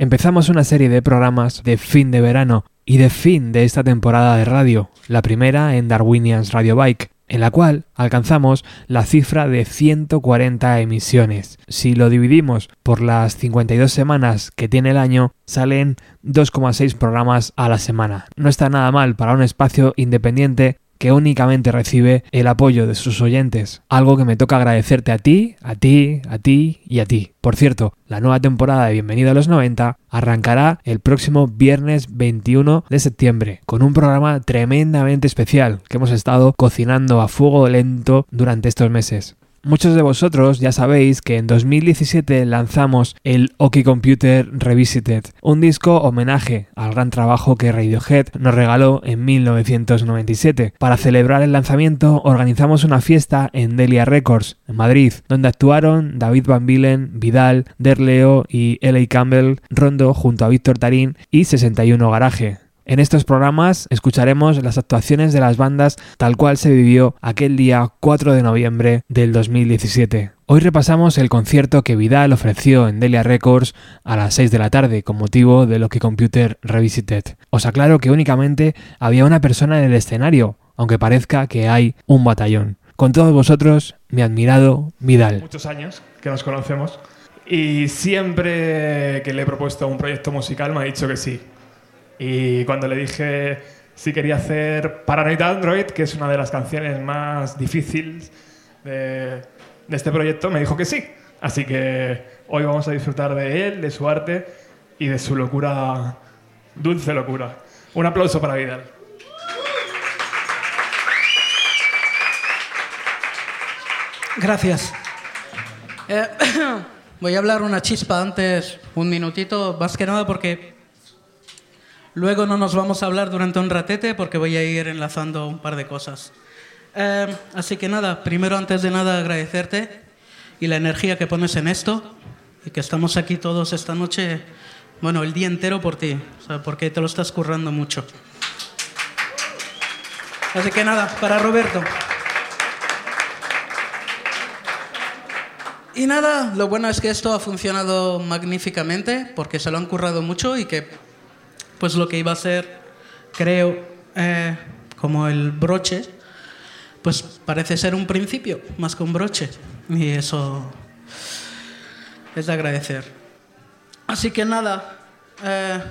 Empezamos una serie de programas de fin de verano y de fin de esta temporada de radio, la primera en Darwinians Radio Bike, en la cual alcanzamos la cifra de 140 emisiones. Si lo dividimos por las 52 semanas que tiene el año, salen 2,6 programas a la semana. No está nada mal para un espacio independiente que únicamente recibe el apoyo de sus oyentes, algo que me toca agradecerte a ti, a ti, a ti y a ti. Por cierto, la nueva temporada de Bienvenido a los 90 arrancará el próximo viernes 21 de septiembre con un programa tremendamente especial que hemos estado cocinando a fuego lento durante estos meses. Muchos de vosotros ya sabéis que en 2017 lanzamos el Oki Computer Revisited, un disco homenaje al gran trabajo que Radiohead nos regaló en 1997. Para celebrar el lanzamiento organizamos una fiesta en Delia Records, en Madrid, donde actuaron David Van Bilen, Vidal, Derleo y L.A. Campbell Rondo junto a Víctor Tarín y 61 Garaje. En estos programas escucharemos las actuaciones de las bandas tal cual se vivió aquel día 4 de noviembre del 2017. Hoy repasamos el concierto que Vidal ofreció en Delia Records a las 6 de la tarde con motivo de Loki Computer Revisited. Os aclaro que únicamente había una persona en el escenario, aunque parezca que hay un batallón. Con todos vosotros, mi admirado Vidal. Muchos años que nos conocemos y siempre que le he propuesto un proyecto musical me ha dicho que sí. Y cuando le dije si quería hacer Paranoid Android, que es una de las canciones más difíciles de, de este proyecto, me dijo que sí. Así que hoy vamos a disfrutar de él, de su arte y de su locura, dulce locura. Un aplauso para Vidal. Gracias. Eh, voy a hablar una chispa antes, un minutito, más que nada porque luego no nos vamos a hablar durante un ratete porque voy a ir enlazando un par de cosas. Eh, así que nada, primero antes de nada agradecerte y la energía que pones en esto y que estamos aquí todos esta noche, bueno, el día entero por ti, porque te lo estás currando mucho. Así que nada, para Roberto. Y nada, lo bueno es que esto ha funcionado magníficamente porque se lo han currado mucho y que pues lo que iba a ser, creo, eh, como el broche, pues parece ser un principio más que un broche. Y eso es de agradecer. Así que nada, eh,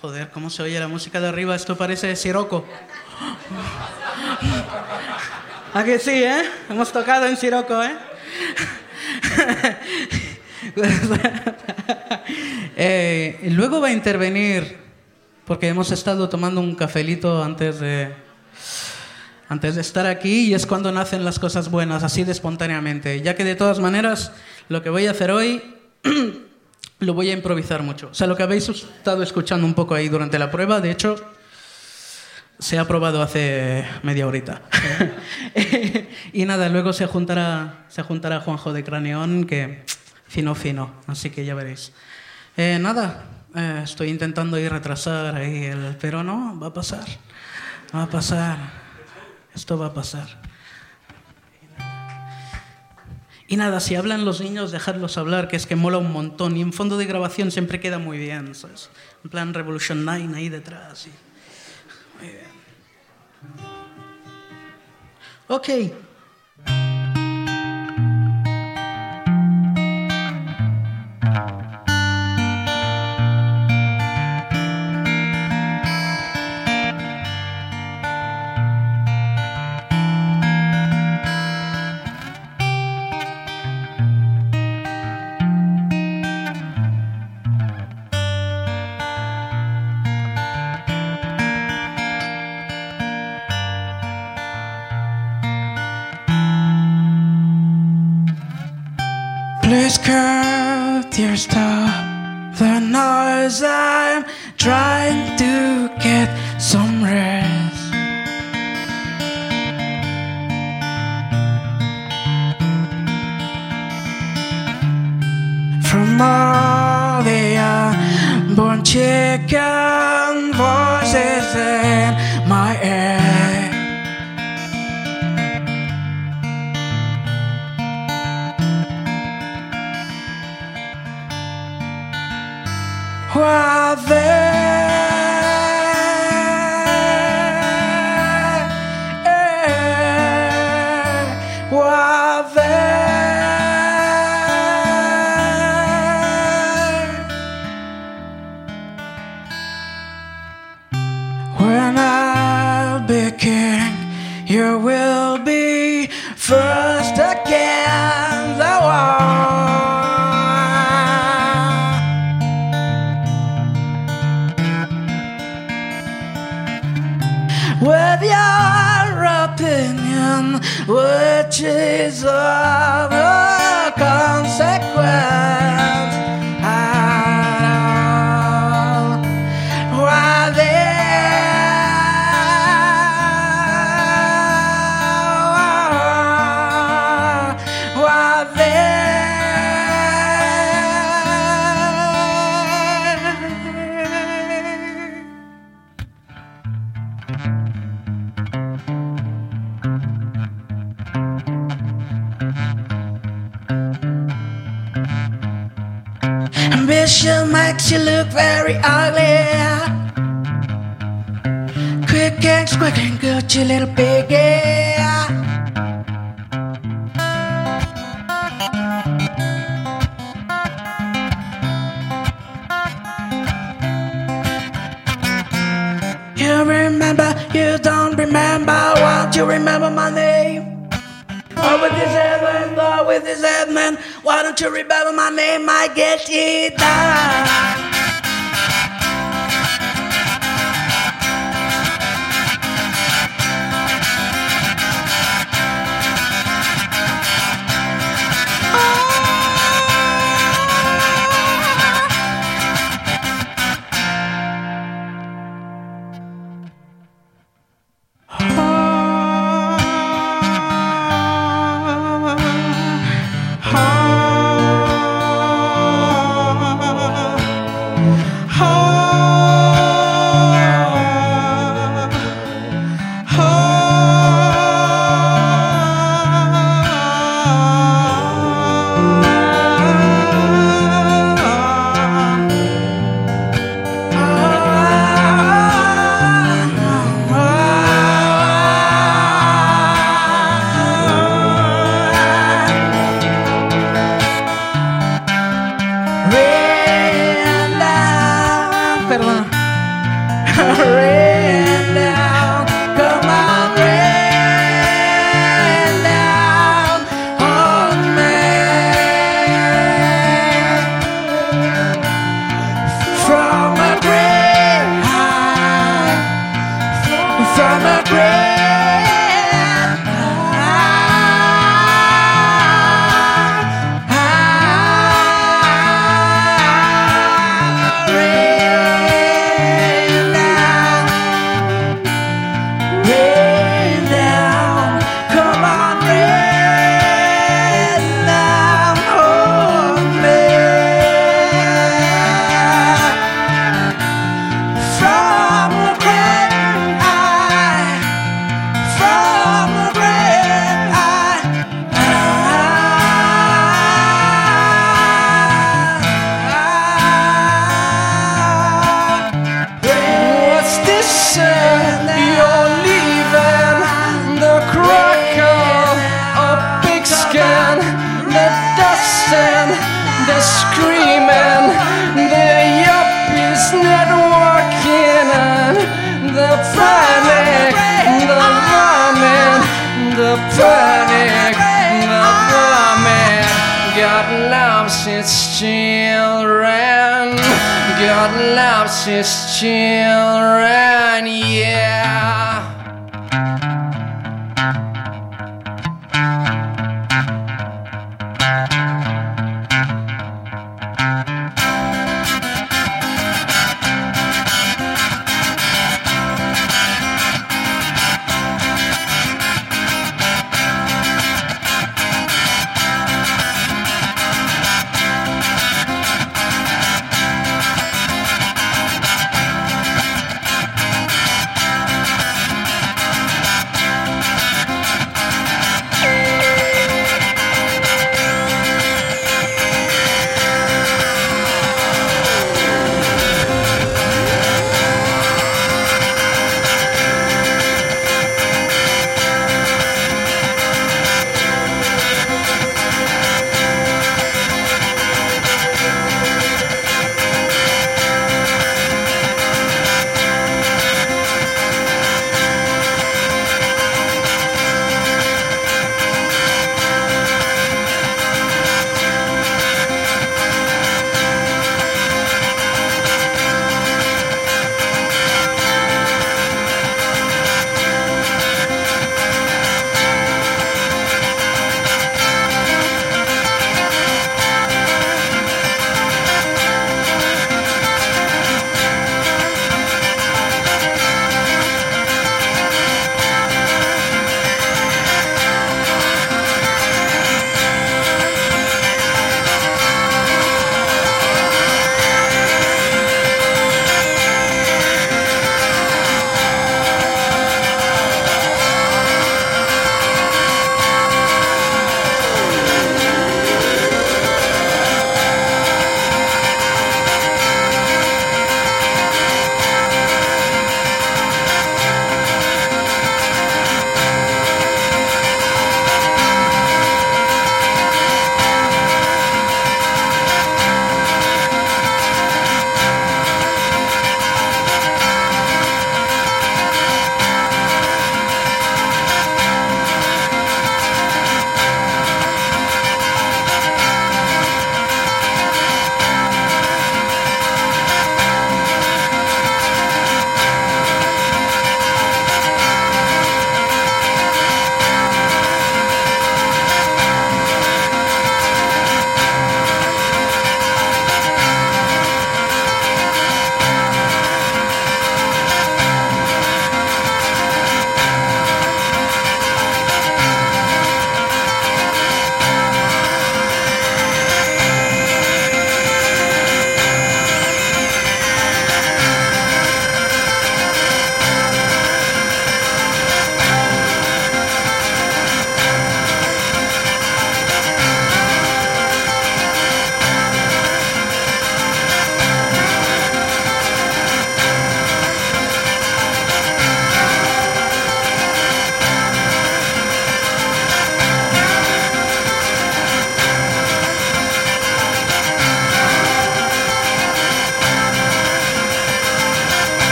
joder, ¿cómo se oye la música de arriba? Esto parece Siroco. ¿A sí, eh? Hemos tocado en Siroco, ¿eh? eh, luego va a intervenir, porque hemos estado tomando un cafelito antes de, antes de estar aquí y es cuando nacen las cosas buenas, así de espontáneamente. Ya que de todas maneras, lo que voy a hacer hoy lo voy a improvisar mucho. O sea, lo que habéis estado escuchando un poco ahí durante la prueba, de hecho, se ha probado hace media horita. y nada, luego se juntará, se juntará Juanjo de Craneón, que fino, fino, así que ya veréis. Eh, nada, eh, estoy intentando ir retrasar ahí, el, pero no, va a pasar, va a pasar, esto va a pasar. Y nada, si hablan los niños, dejarlos hablar, que es que mola un montón. Y en fondo de grabación siempre queda muy bien, ¿sabes? En plan Revolution 9 ahí detrás. Y... Muy bien. Ok. Please cut your stop the noise. I'm trying to get some rest. From all the unborn chicken voices in With your opinion, which is of no consequence Ambition makes you look very ugly. Quick and quick and good, you little piggy. You remember, you don't remember, won't you remember my name? Oh, with this head man, oh, with this head man, why don't you remember my name? I get it down. God loves his children. God loves his children, yeah.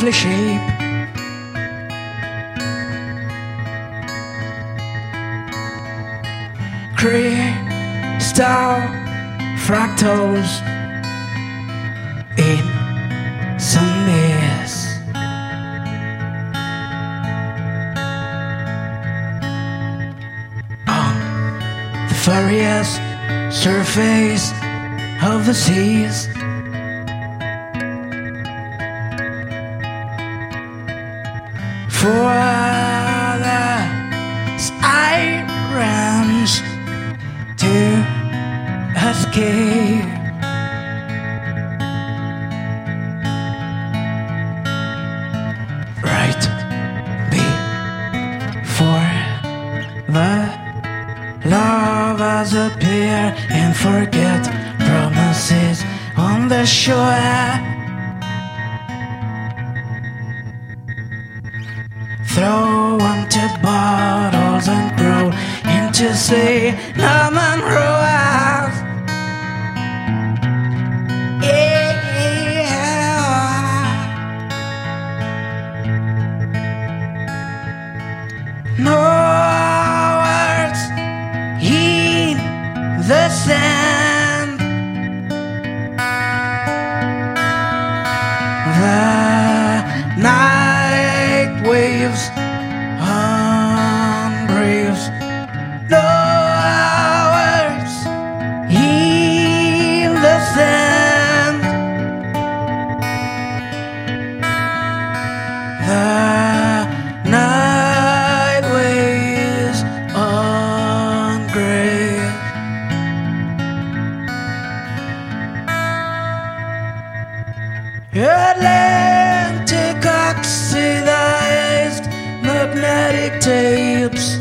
lovely shape. Crystal fractals in some mess. On the furious surface of the seas. disappear and forget promises on the shore. Throw empty bottles and grow into sea. Now roar. Atlantic oxidized magnetic tapes.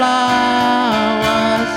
Flowers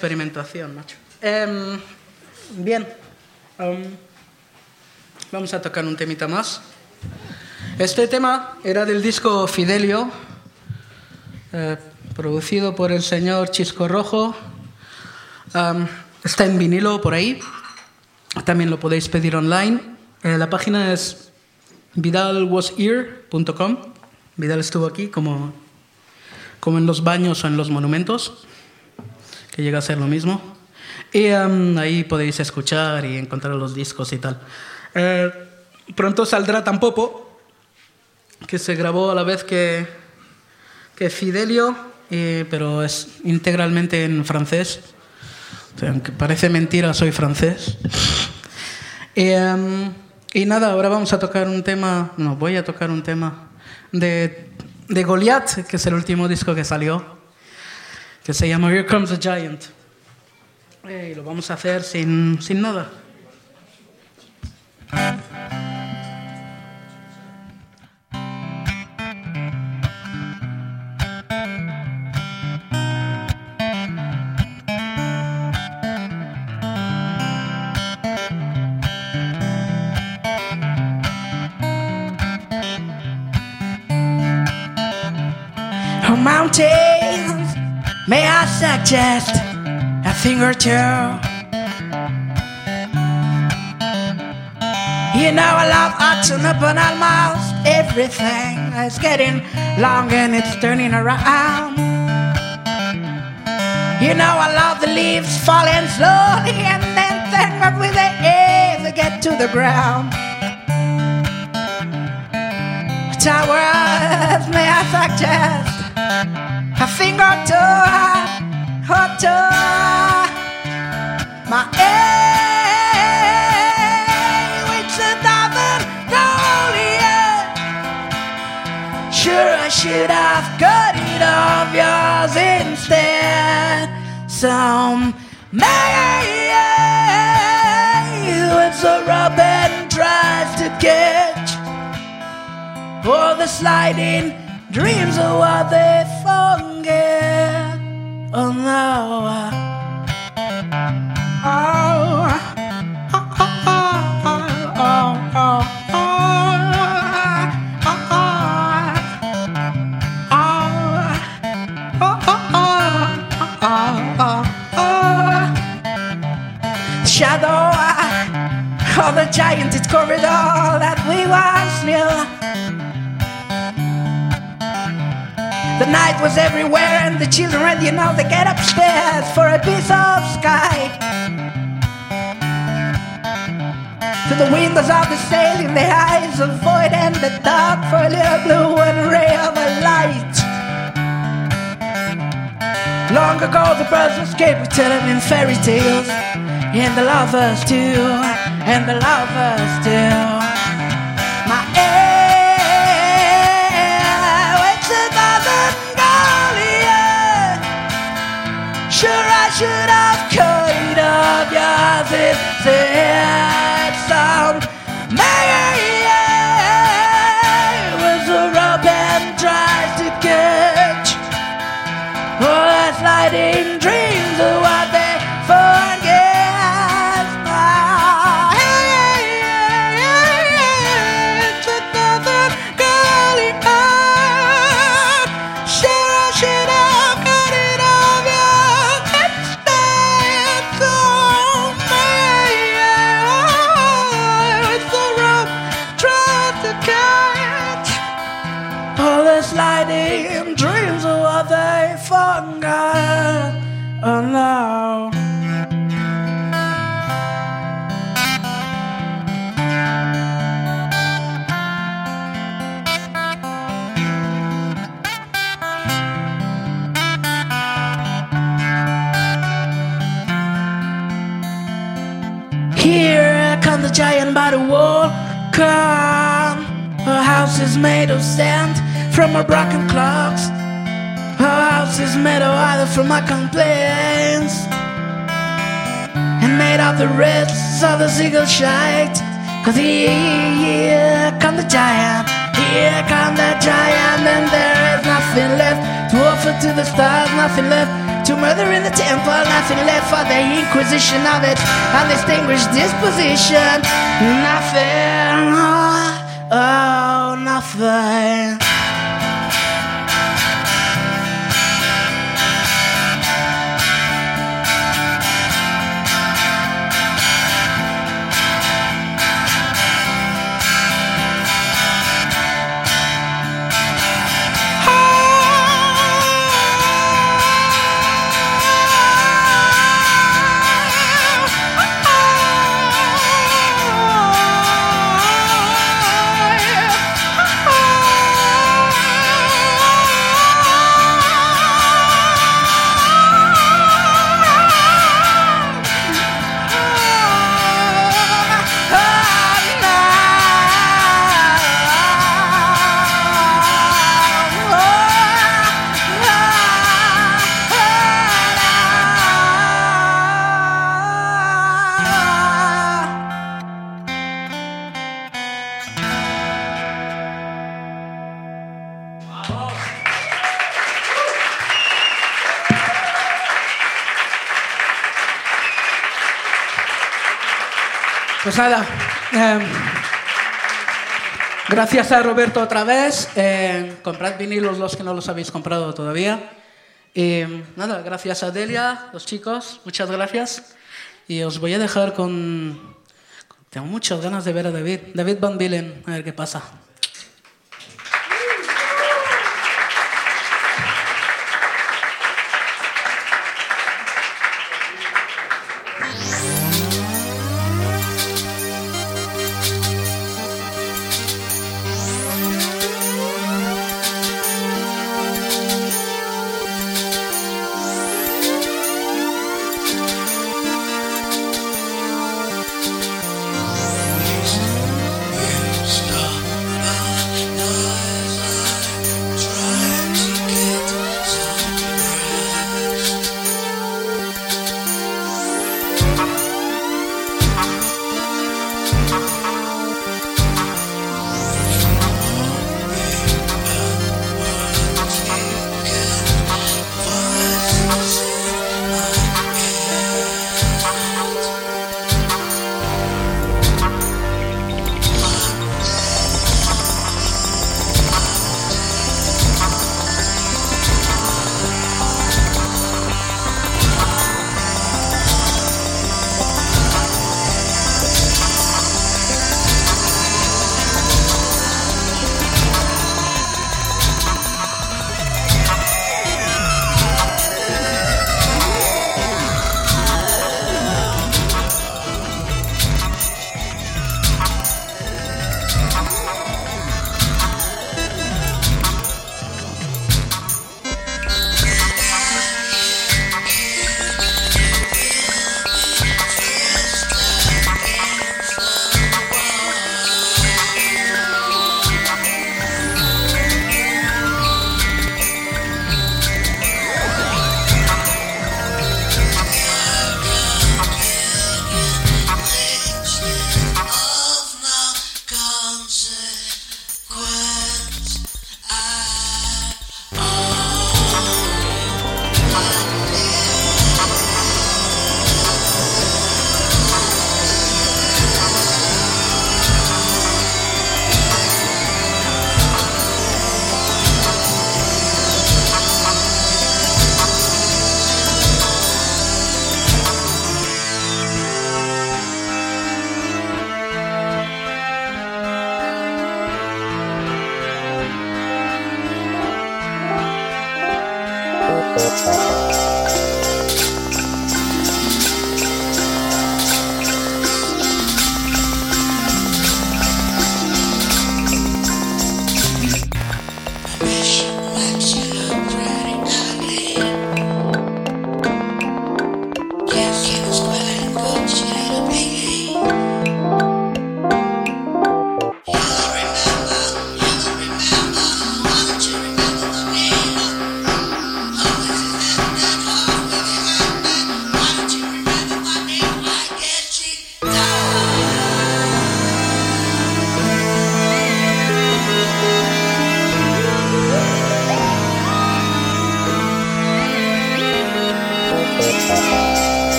experimentación, macho. Em, bien. Em, vamos a tocar un temita más. Este tema era del disco Fidelio, eh, producido por el señor Chisco Rojo. Am, está en vinilo por ahí. También lo podéis pedir online. Eh, la página es vidalwasear.com. Vidal estuvo aquí como, como en los baños o en los monumentos, que llega a ser lo mismo. Y am, ahí podéis escuchar y encontrar los discos y tal. Eh, pronto saldrá Tampopo, que se grabó a la vez que, que Fidelio, eh, pero es integralmente en francés. O sea, aunque parece mentira, soy francés. Em, y nada, ahora vamos a tocar un tema, no, voy a tocar un tema de, de Goliath, que es el último disco que salió, que se llama Here Comes the Giant. Eh, y lo vamos a hacer sin, sin nada. mountain May I suggest a thing or two? You know I love action up on almost everything. It's getting long and it's turning around. You know I love the leaves falling slowly and then think that with the air they get to the ground. Towers, may I suggest or two. My aim, it's a diamond gold, yeah. Sure, I should have cut it off yours instead. Some may it's a robin tries to catch all the sliding dreams of what they forget. Oh no. Oh. Oh, oh, oh, oh, Shadow of the giant corridor that we once knew. The night was everywhere, and the children, you know, they get upstairs for a piece of sky. To the windows of the sail in the eyes of void and the dark for a little blue and ray of a light. Long ago, the birds escaped, we tell them in fairy tales, and the lovers too, and the lovers too. should have cut off your sister's head. Some sand from her broken clocks. Our house is made of either from my complaints and made of the rest of the seagull shite. Cause here come the giant, here come the giant, and there is nothing left to offer to the stars, nothing left to murder in the temple, nothing left for the inquisition of its undistinguished disposition. Nothing, oh, oh. Nothing. Nada, eh, Gracias a Roberto otra vez. Eh, comprad vinilos los que no los habéis comprado todavía. Y nada, gracias a Delia, los chicos, muchas gracias. Y os voy a dejar con... Tengo muchas ganas de ver a David. David Van Bilen, a ver qué pasa.